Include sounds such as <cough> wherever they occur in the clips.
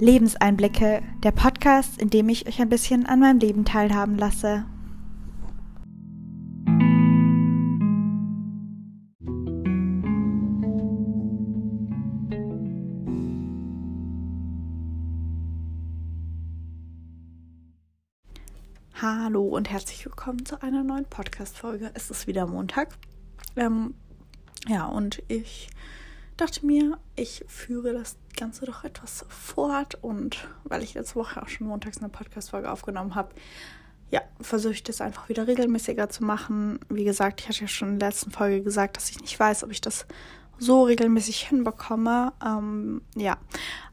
Lebenseinblicke, der Podcast, in dem ich euch ein bisschen an meinem Leben teilhaben lasse. Hallo und herzlich willkommen zu einer neuen Podcast-Folge. Es ist wieder Montag. Ähm, ja, und ich dachte mir, ich führe das Ganze doch etwas fort und weil ich letzte Woche auch schon montags eine Podcast-Folge aufgenommen habe, ja, versuche ich das einfach wieder regelmäßiger zu machen. Wie gesagt, ich hatte ja schon in der letzten Folge gesagt, dass ich nicht weiß, ob ich das so regelmäßig hinbekomme. Ähm, ja,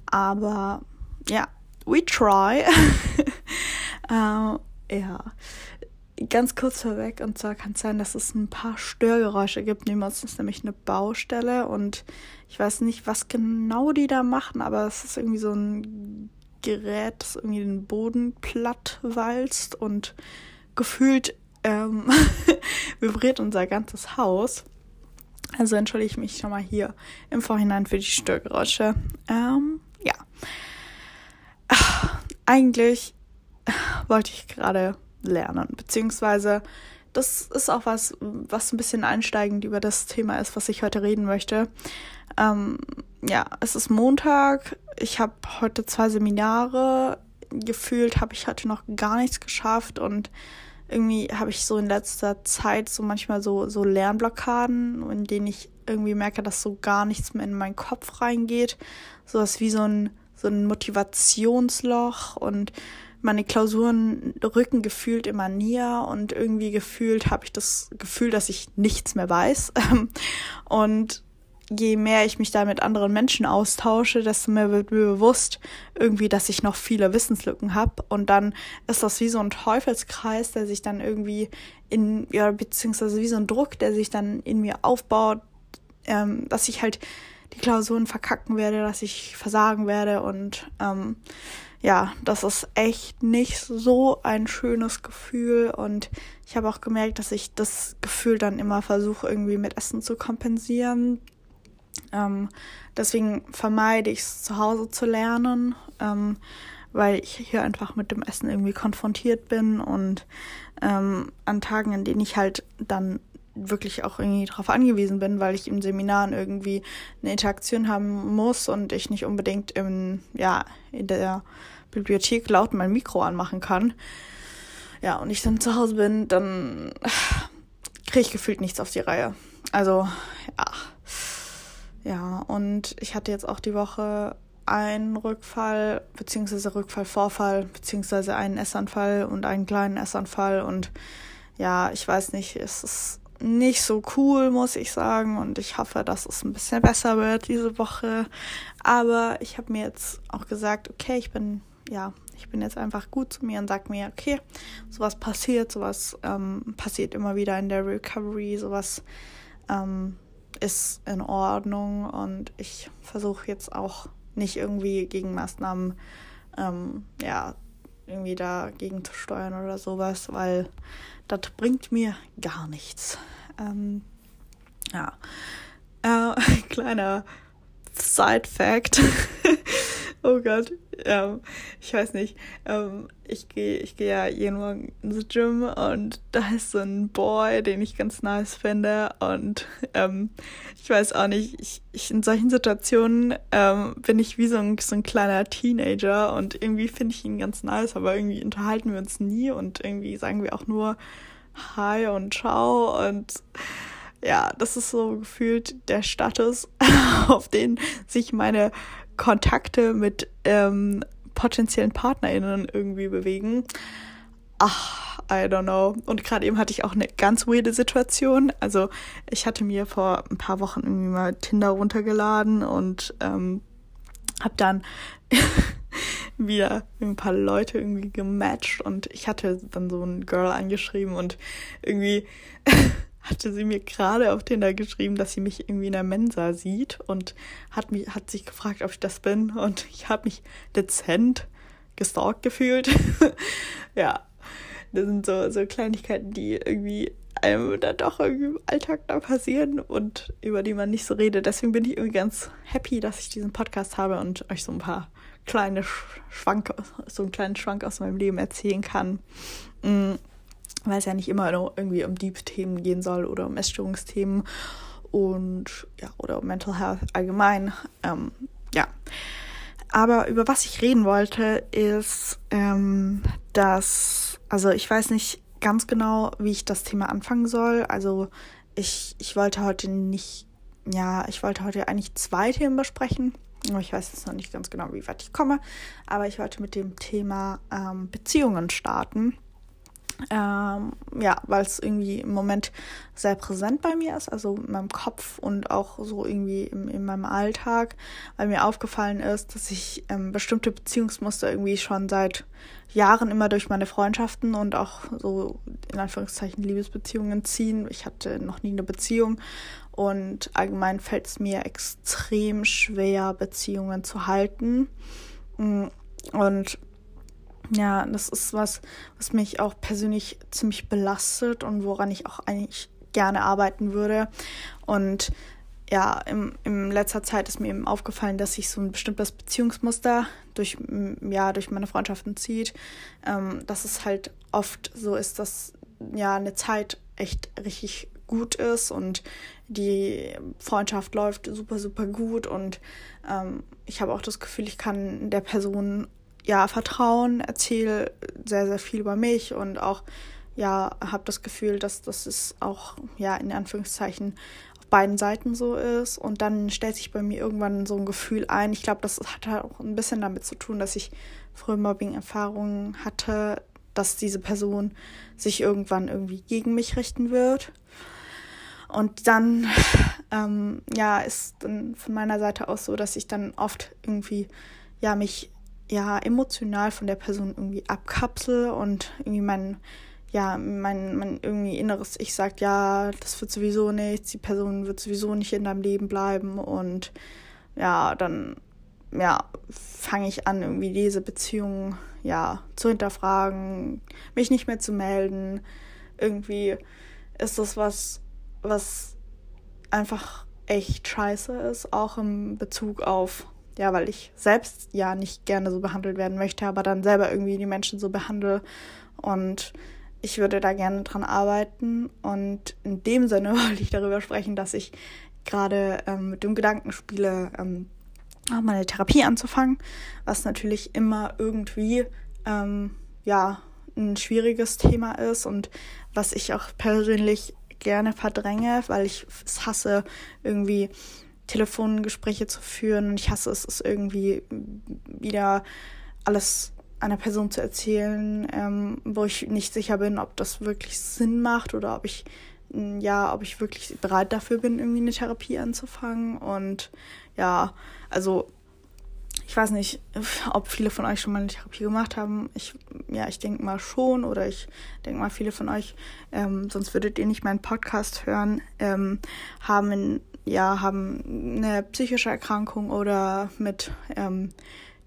aber ja, we try. <laughs> äh, ja, ganz kurz vorweg, und zwar kann es sein, dass es ein paar Störgeräusche gibt. Neben uns ist nämlich eine Baustelle und ich weiß nicht, was genau die da machen, aber es ist irgendwie so ein Gerät, das irgendwie den Boden platt walzt und gefühlt ähm, <laughs> vibriert unser ganzes Haus. Also entschuldige ich mich schon mal hier im Vorhinein für die Störgeräusche. Ähm, ja. Eigentlich wollte ich gerade lernen. Beziehungsweise, das ist auch was, was ein bisschen einsteigend über das Thema ist, was ich heute reden möchte. Ähm, ja, es ist Montag. Ich habe heute zwei Seminare. Gefühlt habe ich heute noch gar nichts geschafft und irgendwie habe ich so in letzter Zeit so manchmal so, so Lernblockaden, in denen ich irgendwie merke, dass so gar nichts mehr in meinen Kopf reingeht. Sowas wie so ein, so ein Motivationsloch und meine Klausuren rücken gefühlt immer näher und irgendwie gefühlt habe ich das Gefühl, dass ich nichts mehr weiß. <laughs> Und je mehr ich mich da mit anderen Menschen austausche, desto mehr wird mir bewusst irgendwie, dass ich noch viele Wissenslücken habe. Und dann ist das wie so ein Teufelskreis, der sich dann irgendwie in, ja, beziehungsweise wie so ein Druck, der sich dann in mir aufbaut, ähm, dass ich halt die Klausuren verkacken werde, dass ich versagen werde und ähm, ja, das ist echt nicht so ein schönes Gefühl und ich habe auch gemerkt, dass ich das Gefühl dann immer versuche irgendwie mit Essen zu kompensieren. Ähm, deswegen vermeide ich es zu Hause zu lernen, ähm, weil ich hier einfach mit dem Essen irgendwie konfrontiert bin und ähm, an Tagen, in denen ich halt dann wirklich auch irgendwie darauf angewiesen bin, weil ich im Seminaren irgendwie eine Interaktion haben muss und ich nicht unbedingt im, ja, in der Bibliothek laut mein Mikro anmachen kann. Ja, und ich dann zu Hause bin, dann kriege ich gefühlt nichts auf die Reihe. Also, ja. Ja, und ich hatte jetzt auch die Woche einen Rückfall, beziehungsweise Rückfallvorfall, beziehungsweise einen Essanfall und einen kleinen Essanfall. Und ja, ich weiß nicht, es ist nicht so cool, muss ich sagen. Und ich hoffe, dass es ein bisschen besser wird diese Woche. Aber ich habe mir jetzt auch gesagt, okay, ich bin, ja, ich bin jetzt einfach gut zu mir und sag mir, okay, sowas passiert, sowas ähm, passiert immer wieder in der Recovery, sowas ähm, ist in Ordnung und ich versuche jetzt auch nicht irgendwie Gegenmaßnahmen, ähm, ja, irgendwie dagegen zu steuern oder sowas, weil das bringt mir gar nichts. Ähm, ja. Äh, <laughs> kleiner Side-Fact. Oh Gott. Ähm, ich weiß nicht. Ähm, ich gehe ich geh ja jeden Morgen ins Gym und da ist so ein Boy, den ich ganz nice finde. Und ähm, ich weiß auch nicht, ich, ich in solchen Situationen ähm, bin ich wie so ein, so ein kleiner Teenager und irgendwie finde ich ihn ganz nice, aber irgendwie unterhalten wir uns nie und irgendwie sagen wir auch nur Hi und Ciao und ja, das ist so gefühlt der Status, <laughs> auf den sich meine Kontakte mit ähm, potenziellen PartnerInnen irgendwie bewegen. Ach, I don't know. Und gerade eben hatte ich auch eine ganz weirde Situation. Also ich hatte mir vor ein paar Wochen irgendwie mal Tinder runtergeladen und ähm, habe dann <laughs> wieder ein paar Leute irgendwie gematcht und ich hatte dann so ein Girl angeschrieben und irgendwie <laughs> hatte sie mir gerade auf Tinder geschrieben, dass sie mich irgendwie in der Mensa sieht und hat mich hat sich gefragt, ob ich das bin und ich habe mich dezent gestalkt gefühlt. <laughs> ja, das sind so so Kleinigkeiten, die irgendwie einem dann doch irgendwie im Alltag da passieren und über die man nicht so redet. Deswegen bin ich irgendwie ganz happy, dass ich diesen Podcast habe und euch so ein paar kleine Schwank, so einen kleinen Schwank aus meinem Leben erzählen kann. Mhm. Weil es ja nicht immer irgendwie um Deep-Themen gehen soll oder um Essstörungsthemen und ja, oder um Mental Health allgemein. Ähm, ja. Aber über was ich reden wollte, ist, ähm, dass, also ich weiß nicht ganz genau, wie ich das Thema anfangen soll. Also ich, ich wollte heute nicht, ja, ich wollte heute eigentlich zwei Themen besprechen. Ich weiß jetzt noch nicht ganz genau, wie weit ich komme, aber ich wollte mit dem Thema ähm, Beziehungen starten. Ähm, ja, weil es irgendwie im Moment sehr präsent bei mir ist, also in meinem Kopf und auch so irgendwie im, in meinem Alltag, weil mir aufgefallen ist, dass ich ähm, bestimmte Beziehungsmuster irgendwie schon seit Jahren immer durch meine Freundschaften und auch so in Anführungszeichen Liebesbeziehungen ziehen. Ich hatte noch nie eine Beziehung und allgemein fällt es mir extrem schwer, Beziehungen zu halten. Mm, und ja, das ist was, was mich auch persönlich ziemlich belastet und woran ich auch eigentlich gerne arbeiten würde. Und ja, im, in letzter Zeit ist mir eben aufgefallen, dass sich so ein bestimmtes Beziehungsmuster durch, ja, durch meine Freundschaften zieht. Ähm, dass es halt oft so ist, dass ja eine Zeit echt richtig gut ist und die Freundschaft läuft super, super gut und ähm, ich habe auch das Gefühl, ich kann der Person ja, Vertrauen, erzähle sehr, sehr viel über mich und auch, ja, habe das Gefühl, dass das ist auch, ja, in Anführungszeichen auf beiden Seiten so ist. Und dann stellt sich bei mir irgendwann so ein Gefühl ein. Ich glaube, das hat halt auch ein bisschen damit zu tun, dass ich früher Mobbing-Erfahrungen hatte, dass diese Person sich irgendwann irgendwie gegen mich richten wird. Und dann, ähm, ja, ist dann von meiner Seite aus so, dass ich dann oft irgendwie, ja, mich ja emotional von der Person irgendwie abkapsel und irgendwie mein ja mein mein irgendwie inneres Ich sagt ja das wird sowieso nichts die Person wird sowieso nicht in deinem Leben bleiben und ja dann ja fange ich an irgendwie diese Beziehung ja zu hinterfragen mich nicht mehr zu melden. Irgendwie ist das was was einfach echt scheiße ist auch im Bezug auf ja, weil ich selbst ja nicht gerne so behandelt werden möchte, aber dann selber irgendwie die Menschen so behandle. Und ich würde da gerne dran arbeiten. Und in dem Sinne <laughs> wollte ich darüber sprechen, dass ich gerade ähm, mit dem Gedanken spiele, ähm, auch mal eine Therapie anzufangen, was natürlich immer irgendwie ähm, ja ein schwieriges Thema ist und was ich auch persönlich gerne verdränge, weil ich es hasse, irgendwie Telefongespräche zu führen. Und ich hasse es, es irgendwie wieder alles einer Person zu erzählen, ähm, wo ich nicht sicher bin, ob das wirklich Sinn macht oder ob ich ja, ob ich wirklich bereit dafür bin, irgendwie eine Therapie anzufangen. Und ja, also ich weiß nicht, ob viele von euch schon mal eine Therapie gemacht haben. Ich, ja, ich denke mal schon oder ich denke mal, viele von euch, ähm, sonst würdet ihr nicht meinen Podcast hören, ähm, haben ja, haben eine psychische Erkrankung oder mit ähm,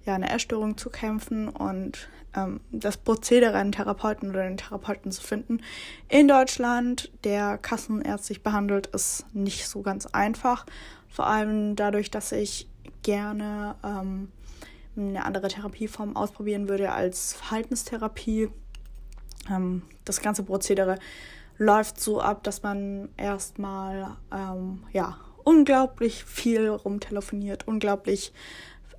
ja, einer Essstörung zu kämpfen und ähm, das Prozedere, einen Therapeuten oder einen Therapeuten zu finden in Deutschland, der kassenärztlich behandelt, ist nicht so ganz einfach. Vor allem dadurch, dass ich gerne ähm, eine andere Therapieform ausprobieren würde als Verhaltenstherapie. Ähm, das ganze Prozedere läuft so ab, dass man erstmal ähm, ja, unglaublich viel rumtelefoniert, unglaublich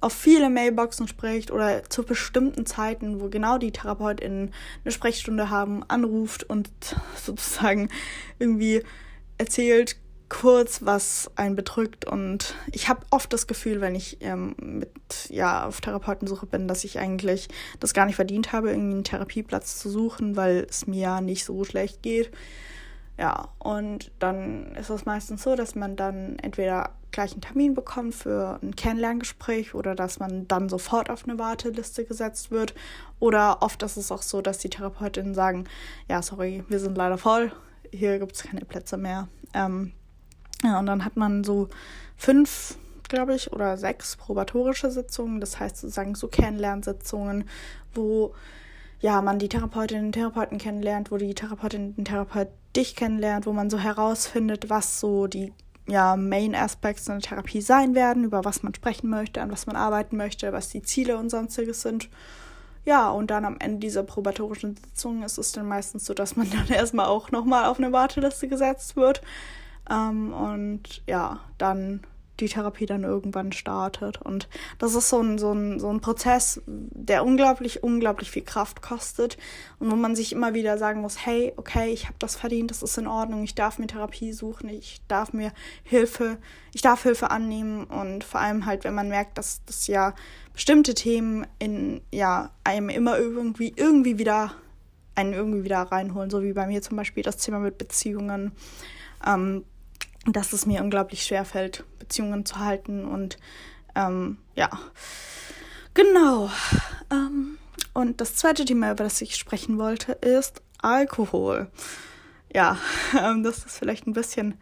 auf viele Mailboxen spricht oder zu bestimmten Zeiten, wo genau die Therapeutin eine Sprechstunde haben, anruft und <laughs> sozusagen irgendwie erzählt kurz, was einen bedrückt. Und ich habe oft das Gefühl, wenn ich ähm, mit ja auf Therapeutensuche bin, dass ich eigentlich das gar nicht verdient habe, irgendwie einen Therapieplatz zu suchen, weil es mir ja nicht so schlecht geht. Ja, und dann ist es meistens so, dass man dann entweder gleich einen Termin bekommt für ein Kennenlerngespräch oder dass man dann sofort auf eine Warteliste gesetzt wird. Oder oft ist es auch so, dass die Therapeutinnen sagen, ja, sorry, wir sind leider voll, hier gibt es keine Plätze mehr. Ähm, ja, und dann hat man so fünf, glaube ich, oder sechs probatorische Sitzungen, das heißt sozusagen so Kennenlernsitzungen, wo ja, man die Therapeutinnen und Therapeuten kennenlernt, wo die Therapeutin den Therapeut dich kennenlernt, wo man so herausfindet, was so die ja, Main Aspects in der Therapie sein werden, über was man sprechen möchte, an was man arbeiten möchte, was die Ziele und sonstiges sind. Ja, und dann am Ende dieser probatorischen Sitzung ist es dann meistens so, dass man dann <laughs> erstmal auch nochmal auf eine Warteliste gesetzt wird. Ähm, und ja, dann die Therapie dann irgendwann startet. Und das ist so ein, so ein, so ein Prozess, der unglaublich, unglaublich viel Kraft kostet und wo man sich immer wieder sagen muss, hey, okay, ich habe das verdient, das ist in Ordnung, ich darf mir Therapie suchen, ich darf mir Hilfe, ich darf Hilfe annehmen. Und vor allem halt, wenn man merkt, dass das ja bestimmte Themen in, ja, einem immer irgendwie, irgendwie wieder, einen irgendwie wieder reinholen, so wie bei mir zum Beispiel das Thema mit Beziehungen, ähm, dass es mir unglaublich schwer fällt, Beziehungen zu halten und ähm, ja, genau. Ähm, und das zweite Thema, über das ich sprechen wollte, ist Alkohol. Ja, <laughs> ähm, das ist vielleicht ein bisschen,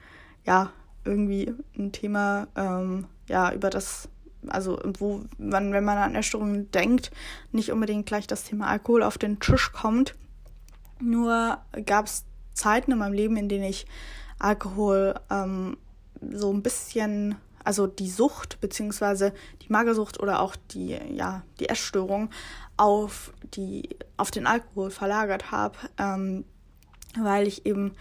ja, irgendwie ein Thema, ähm, ja, über das, also wo man, wenn man an Essstörungen denkt, nicht unbedingt gleich das Thema Alkohol auf den Tisch kommt. Nur gab es Zeiten in meinem Leben, in denen ich Alkohol ähm, so ein bisschen, also die Sucht beziehungsweise die Magersucht oder auch die, ja, die Essstörung auf, die, auf den Alkohol verlagert habe, ähm, weil ich eben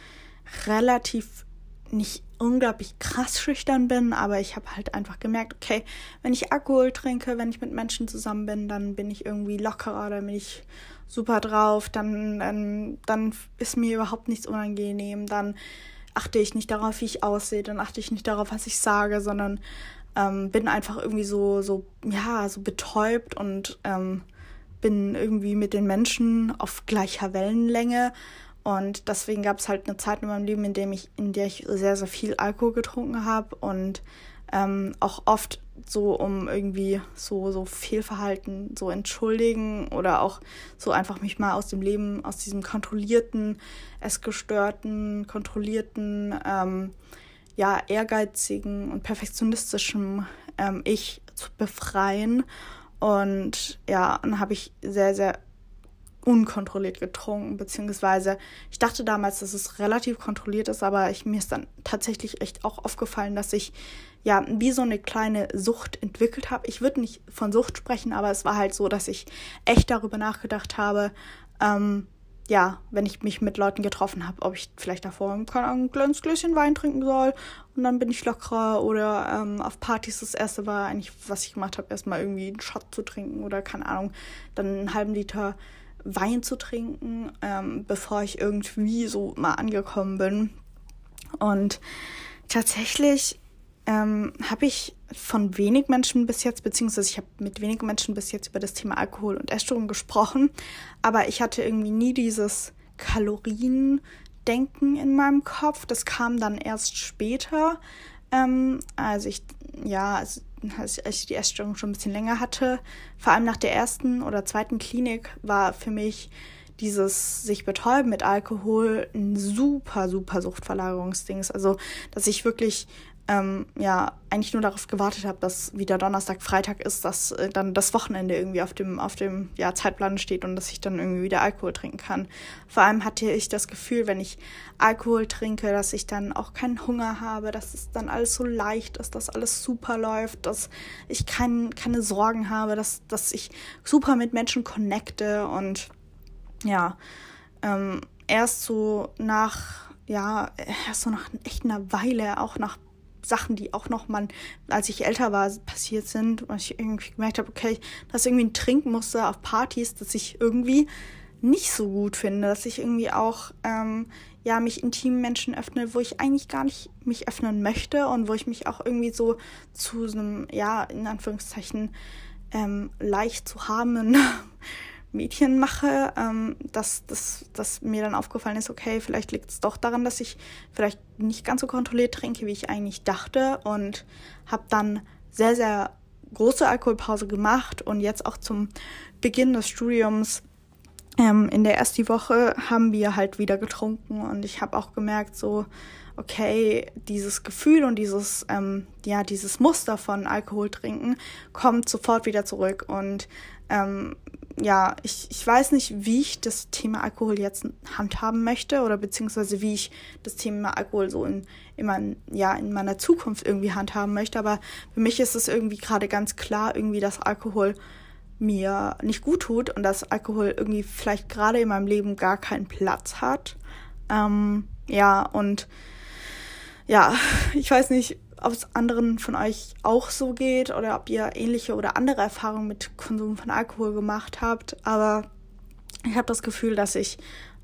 relativ nicht unglaublich krass schüchtern bin, aber ich habe halt einfach gemerkt, okay, wenn ich Alkohol trinke, wenn ich mit Menschen zusammen bin, dann bin ich irgendwie lockerer, dann bin ich super drauf, dann, dann, dann ist mir überhaupt nichts unangenehm, dann achte ich nicht darauf, wie ich aussehe, dann achte ich nicht darauf, was ich sage, sondern ähm, bin einfach irgendwie so, so, ja, so betäubt und ähm, bin irgendwie mit den Menschen auf gleicher Wellenlänge. Und deswegen gab es halt eine Zeit in meinem Leben, in, dem ich, in der ich sehr, sehr viel Alkohol getrunken habe und ähm, auch oft so um irgendwie so so Fehlverhalten so entschuldigen oder auch so einfach mich mal aus dem Leben aus diesem kontrollierten essgestörten kontrollierten ähm, ja ehrgeizigen und perfektionistischen ähm, ich zu befreien. Und ja dann habe ich sehr sehr unkontrolliert getrunken, beziehungsweise ich dachte damals, dass es relativ kontrolliert ist, aber ich, mir ist dann tatsächlich echt auch aufgefallen, dass ich ja wie so eine kleine Sucht entwickelt habe. Ich würde nicht von Sucht sprechen, aber es war halt so, dass ich echt darüber nachgedacht habe, ähm, ja, wenn ich mich mit Leuten getroffen habe, ob ich vielleicht davor ein kleines Gläschen Wein trinken soll und dann bin ich lockerer oder ähm, auf Partys das erste war eigentlich, was ich gemacht habe, erstmal irgendwie einen Shot zu trinken oder keine Ahnung, dann einen halben Liter Wein zu trinken, ähm, bevor ich irgendwie so mal angekommen bin. Und tatsächlich ähm, habe ich von wenig Menschen bis jetzt, beziehungsweise ich habe mit wenigen Menschen bis jetzt über das Thema Alkohol und Essstörung gesprochen, aber ich hatte irgendwie nie dieses Kaloriendenken in meinem Kopf. Das kam dann erst später. Ähm, also ich, ja, als, als ich die Essstörung schon ein bisschen länger hatte, vor allem nach der ersten oder zweiten Klinik, war für mich dieses sich betäuben mit Alkohol ein super, super Suchtverlagerungsdings. Also, dass ich wirklich ähm, ja eigentlich nur darauf gewartet habe, dass wieder Donnerstag, Freitag ist, dass äh, dann das Wochenende irgendwie auf dem, auf dem ja, Zeitplan steht und dass ich dann irgendwie wieder Alkohol trinken kann. Vor allem hatte ich das Gefühl, wenn ich Alkohol trinke, dass ich dann auch keinen Hunger habe, dass es dann alles so leicht ist, dass alles super läuft, dass ich kein, keine Sorgen habe, dass, dass ich super mit Menschen connecte und ja, ähm, erst so nach ja, erst so nach echt einer Weile, auch nach Sachen, die auch noch mal, als ich älter war, passiert sind, und ich irgendwie gemerkt habe, okay, dass irgendwie ein Trinkmuster auf Partys, das ich irgendwie nicht so gut finde, dass ich irgendwie auch ähm, ja mich intimen Menschen öffne, wo ich eigentlich gar nicht mich öffnen möchte und wo ich mich auch irgendwie so zu einem ja in Anführungszeichen ähm, leicht zu haben <laughs> Mädchen mache, ähm, dass, dass, dass mir dann aufgefallen ist, okay, vielleicht liegt es doch daran, dass ich vielleicht nicht ganz so kontrolliert trinke, wie ich eigentlich dachte und habe dann sehr, sehr große Alkoholpause gemacht und jetzt auch zum Beginn des Studiums ähm, in der ersten Woche haben wir halt wieder getrunken und ich habe auch gemerkt, so, okay, dieses Gefühl und dieses, ähm, ja, dieses Muster von Alkohol trinken kommt sofort wieder zurück und ähm, ja, ich, ich weiß nicht, wie ich das Thema Alkohol jetzt handhaben möchte oder beziehungsweise wie ich das Thema Alkohol so in, in, mein, ja, in meiner Zukunft irgendwie handhaben möchte. Aber für mich ist es irgendwie gerade ganz klar, irgendwie, dass Alkohol mir nicht gut tut und dass Alkohol irgendwie vielleicht gerade in meinem Leben gar keinen Platz hat. Ähm, ja, und ja, <laughs> ich weiß nicht, ob es anderen von euch auch so geht oder ob ihr ähnliche oder andere Erfahrungen mit Konsum von Alkohol gemacht habt. Aber ich habe das Gefühl, dass ich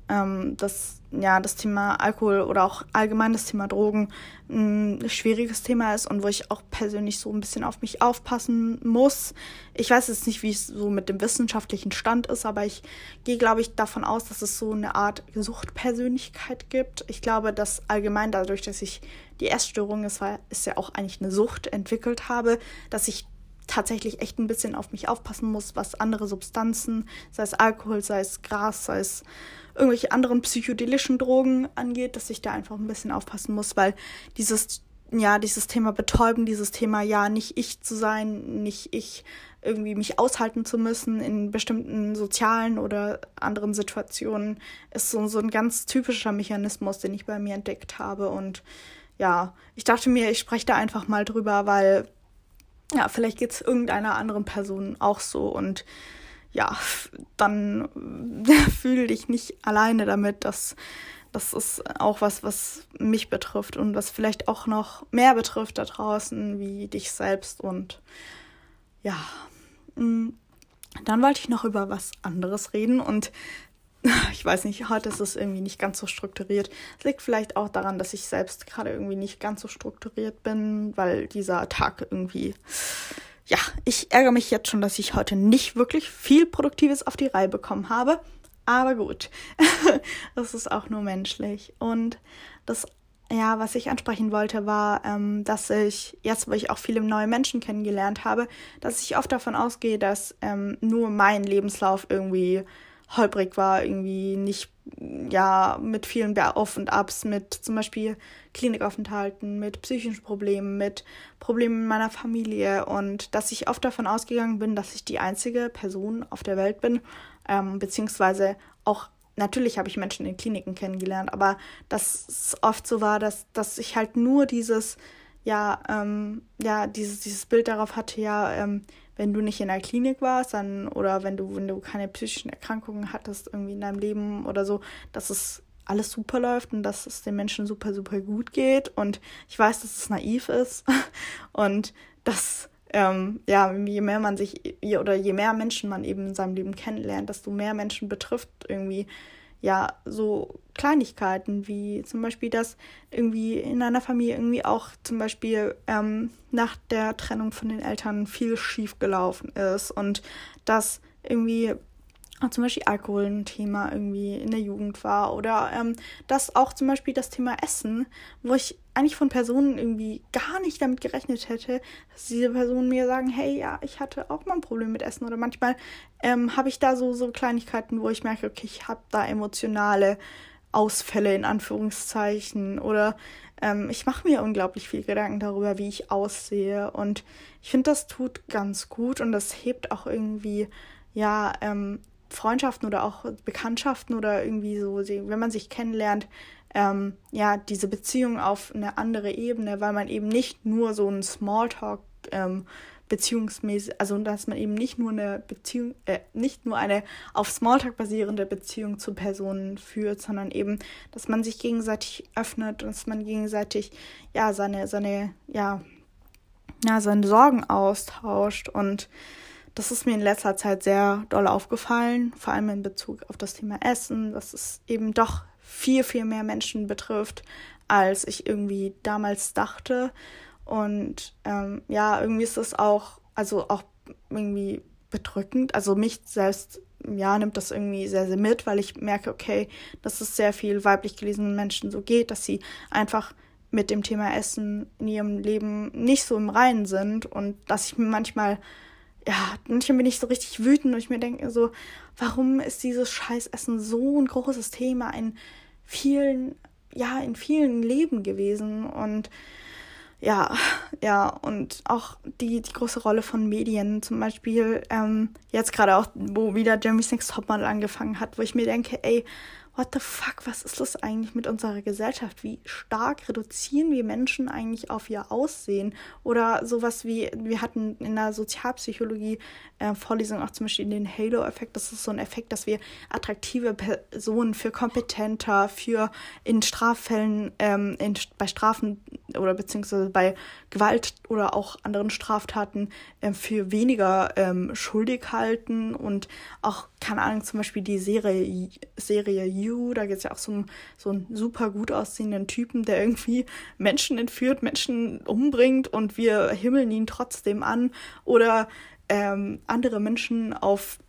ähm, das, ja, das Thema Alkohol oder auch allgemein das Thema Drogen ein schwieriges Thema ist und wo ich auch persönlich so ein bisschen auf mich aufpassen muss. Ich weiß jetzt nicht, wie es so mit dem wissenschaftlichen Stand ist, aber ich gehe, glaube ich, davon aus, dass es so eine Art Suchtpersönlichkeit gibt. Ich glaube, dass allgemein dadurch, dass ich die Essstörung, es war, ist ja auch eigentlich eine Sucht, entwickelt habe, dass ich tatsächlich echt ein bisschen auf mich aufpassen muss, was andere Substanzen, sei es Alkohol, sei es Gras, sei es irgendwelche anderen psychedelischen Drogen angeht, dass ich da einfach ein bisschen aufpassen muss, weil dieses, ja, dieses Thema Betäuben, dieses Thema, ja, nicht ich zu sein, nicht ich irgendwie mich aushalten zu müssen in bestimmten sozialen oder anderen Situationen, ist so, so ein ganz typischer Mechanismus, den ich bei mir entdeckt habe. Und ja, ich dachte mir, ich spreche da einfach mal drüber, weil ja, vielleicht geht es irgendeiner anderen Person auch so und ja, dann <laughs> fühle dich nicht alleine damit, dass das ist auch was, was mich betrifft und was vielleicht auch noch mehr betrifft da draußen wie dich selbst. Und ja, mm, dann wollte ich noch über was anderes reden und <laughs> ich weiß nicht, heute ist es irgendwie nicht ganz so strukturiert. Es liegt vielleicht auch daran, dass ich selbst gerade irgendwie nicht ganz so strukturiert bin, weil dieser Tag irgendwie ja, ich ärgere mich jetzt schon, dass ich heute nicht wirklich viel Produktives auf die Reihe bekommen habe. Aber gut, <laughs> das ist auch nur menschlich. Und das, ja, was ich ansprechen wollte, war, ähm, dass ich, jetzt wo ich auch viele neue Menschen kennengelernt habe, dass ich oft davon ausgehe, dass ähm, nur mein Lebenslauf irgendwie holprig war, irgendwie nicht, ja, mit vielen Auf und Abs, mit zum Beispiel Klinikaufenthalten, mit psychischen Problemen, mit Problemen in meiner Familie und dass ich oft davon ausgegangen bin, dass ich die einzige Person auf der Welt bin, ähm, beziehungsweise auch natürlich habe ich Menschen in Kliniken kennengelernt, aber dass es oft so war, dass, dass ich halt nur dieses, ja, ähm, ja, dieses, dieses Bild darauf hatte, ja, ähm, wenn du nicht in der Klinik warst, dann oder wenn du, wenn du keine psychischen Erkrankungen hattest irgendwie in deinem Leben oder so, dass es alles super läuft und dass es den Menschen super, super gut geht. Und ich weiß, dass es naiv ist <laughs> und dass, ähm, ja, je mehr man sich oder je mehr Menschen man eben in seinem Leben kennenlernt, desto mehr Menschen betrifft irgendwie ja so Kleinigkeiten wie zum Beispiel, dass irgendwie in einer Familie irgendwie auch zum Beispiel ähm, nach der Trennung von den Eltern viel schief gelaufen ist und dass irgendwie zum Beispiel Alkohol ein Thema irgendwie in der Jugend war oder ähm, dass auch zum Beispiel das Thema Essen, wo ich eigentlich von Personen irgendwie gar nicht damit gerechnet hätte, dass diese Personen mir sagen, hey, ja, ich hatte auch mal ein Problem mit Essen oder manchmal ähm, habe ich da so, so Kleinigkeiten, wo ich merke, okay, ich habe da emotionale Ausfälle in Anführungszeichen oder ähm, ich mache mir unglaublich viel Gedanken darüber, wie ich aussehe und ich finde, das tut ganz gut und das hebt auch irgendwie, ja, ähm, Freundschaften oder auch Bekanntschaften oder irgendwie so, wenn man sich kennenlernt, ähm, ja, diese Beziehung auf eine andere Ebene, weil man eben nicht nur so ein Smalltalk ähm, beziehungsmäßig, also dass man eben nicht nur eine Beziehung, äh, nicht nur eine auf Smalltalk basierende Beziehung zu Personen führt, sondern eben, dass man sich gegenseitig öffnet und dass man gegenseitig ja seine, seine, ja, ja, seine Sorgen austauscht und das ist mir in letzter Zeit sehr doll aufgefallen, vor allem in Bezug auf das Thema Essen, dass es eben doch viel, viel mehr Menschen betrifft, als ich irgendwie damals dachte. Und ähm, ja, irgendwie ist es auch, also auch irgendwie bedrückend. Also mich selbst, ja, nimmt das irgendwie sehr, sehr mit, weil ich merke, okay, dass es sehr viel weiblich gelesenen Menschen so geht, dass sie einfach mit dem Thema Essen in ihrem Leben nicht so im Reinen sind und dass ich mir manchmal ja, manchmal bin ich so richtig wütend und ich mir denke so, warum ist dieses Scheißessen so ein großes Thema in vielen, ja, in vielen Leben gewesen? Und ja, ja, und auch die, die große Rolle von Medien, zum Beispiel ähm, jetzt gerade auch, wo wieder Jeremy's Next Topmodel angefangen hat, wo ich mir denke, ey, what the fuck, was ist das eigentlich mit unserer Gesellschaft? Wie stark reduzieren wir Menschen eigentlich auf ihr Aussehen? Oder sowas wie, wir hatten in der Sozialpsychologie äh, Vorlesung auch zum Beispiel den Halo-Effekt. Das ist so ein Effekt, dass wir attraktive Personen für kompetenter, für in Straffällen, ähm, in, bei Strafen oder beziehungsweise bei Gewalt oder auch anderen Straftaten äh, für weniger ähm, schuldig halten und auch, keine Ahnung, zum Beispiel die Serie, Serie You, da geht es ja auch so so einen super gut aussehenden Typen, der irgendwie Menschen entführt, Menschen umbringt und wir himmeln ihn trotzdem an oder ähm, andere Menschen auf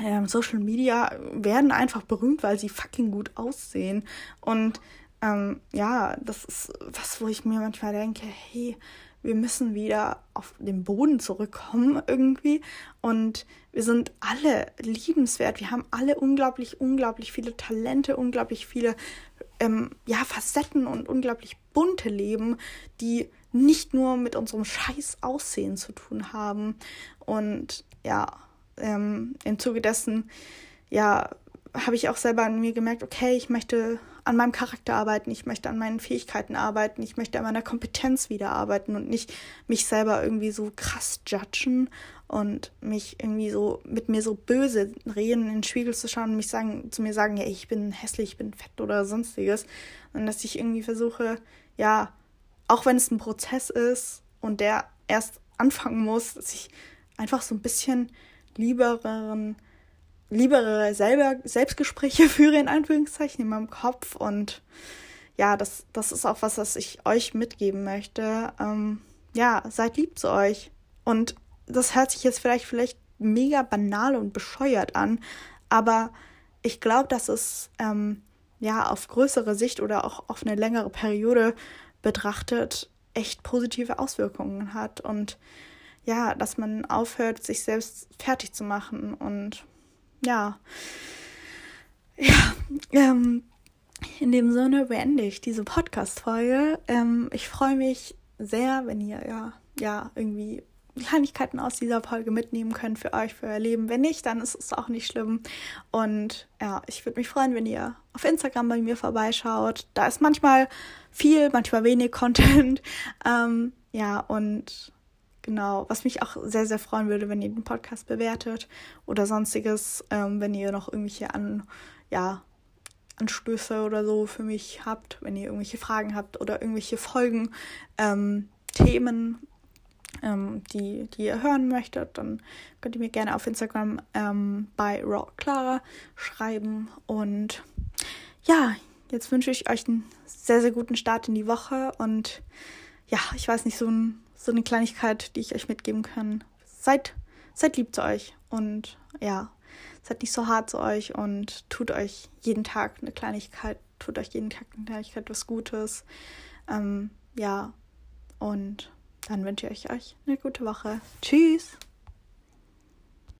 ähm, Social Media werden einfach berühmt, weil sie fucking gut aussehen. Und ähm, ja, das ist was, wo ich mir manchmal denke, hey, wir müssen wieder auf den Boden zurückkommen irgendwie. Und wir sind alle liebenswert. Wir haben alle unglaublich, unglaublich viele Talente, unglaublich viele ähm, ja, Facetten und unglaublich bunte Leben, die nicht nur mit unserem scheiß Aussehen zu tun haben. Und ja, ähm, im Zuge dessen, ja, habe ich auch selber an mir gemerkt, okay, ich möchte an meinem Charakter arbeiten, ich möchte an meinen Fähigkeiten arbeiten, ich möchte an meiner Kompetenz wieder arbeiten und nicht mich selber irgendwie so krass judgen und mich irgendwie so mit mir so böse reden, in den Spiegel zu schauen und mich sagen, zu mir sagen, ja, ich bin hässlich, ich bin fett oder sonstiges. Und dass ich irgendwie versuche, ja, auch wenn es ein Prozess ist und der erst anfangen muss, dass ich einfach so ein bisschen liebereren, liebere selber Selbstgespräche <laughs> führe, in Anführungszeichen, in meinem Kopf. Und ja, das, das ist auch was, was ich euch mitgeben möchte. Ähm, ja, seid lieb zu euch. Und das hört sich jetzt vielleicht, vielleicht mega banal und bescheuert an, aber ich glaube, dass es ähm, ja auf größere Sicht oder auch auf eine längere Periode betrachtet echt positive Auswirkungen hat und ja, dass man aufhört, sich selbst fertig zu machen und ja, <laughs> ja, ähm, in dem Sinne beende ich diese Podcast-Folge. Ähm, ich freue mich sehr, wenn ihr ja, ja irgendwie Kleinigkeiten aus dieser Folge mitnehmen könnt für euch, für euer Leben. Wenn nicht, dann ist es auch nicht schlimm. Und ja, ich würde mich freuen, wenn ihr auf Instagram bei mir vorbeischaut. Da ist manchmal viel, manchmal wenig Content. <laughs> Ähm, ja, und genau, was mich auch sehr, sehr freuen würde, wenn ihr den Podcast bewertet oder sonstiges, ähm, wenn ihr noch irgendwelche an, ja, Anstöße oder so für mich habt, wenn ihr irgendwelche Fragen habt oder irgendwelche Folgen, ähm, Themen, ähm, die, die ihr hören möchtet, dann könnt ihr mir gerne auf Instagram ähm, bei RawClara schreiben. Und ja, jetzt wünsche ich euch einen sehr, sehr guten Start in die Woche und ja, ich weiß nicht, so, ein, so eine Kleinigkeit, die ich euch mitgeben kann. Seid, seid lieb zu euch und ja, seid nicht so hart zu euch und tut euch jeden Tag eine Kleinigkeit, tut euch jeden Tag eine Kleinigkeit was Gutes. Ähm, ja, und dann wünsche ich euch eine gute Woche. Tschüss!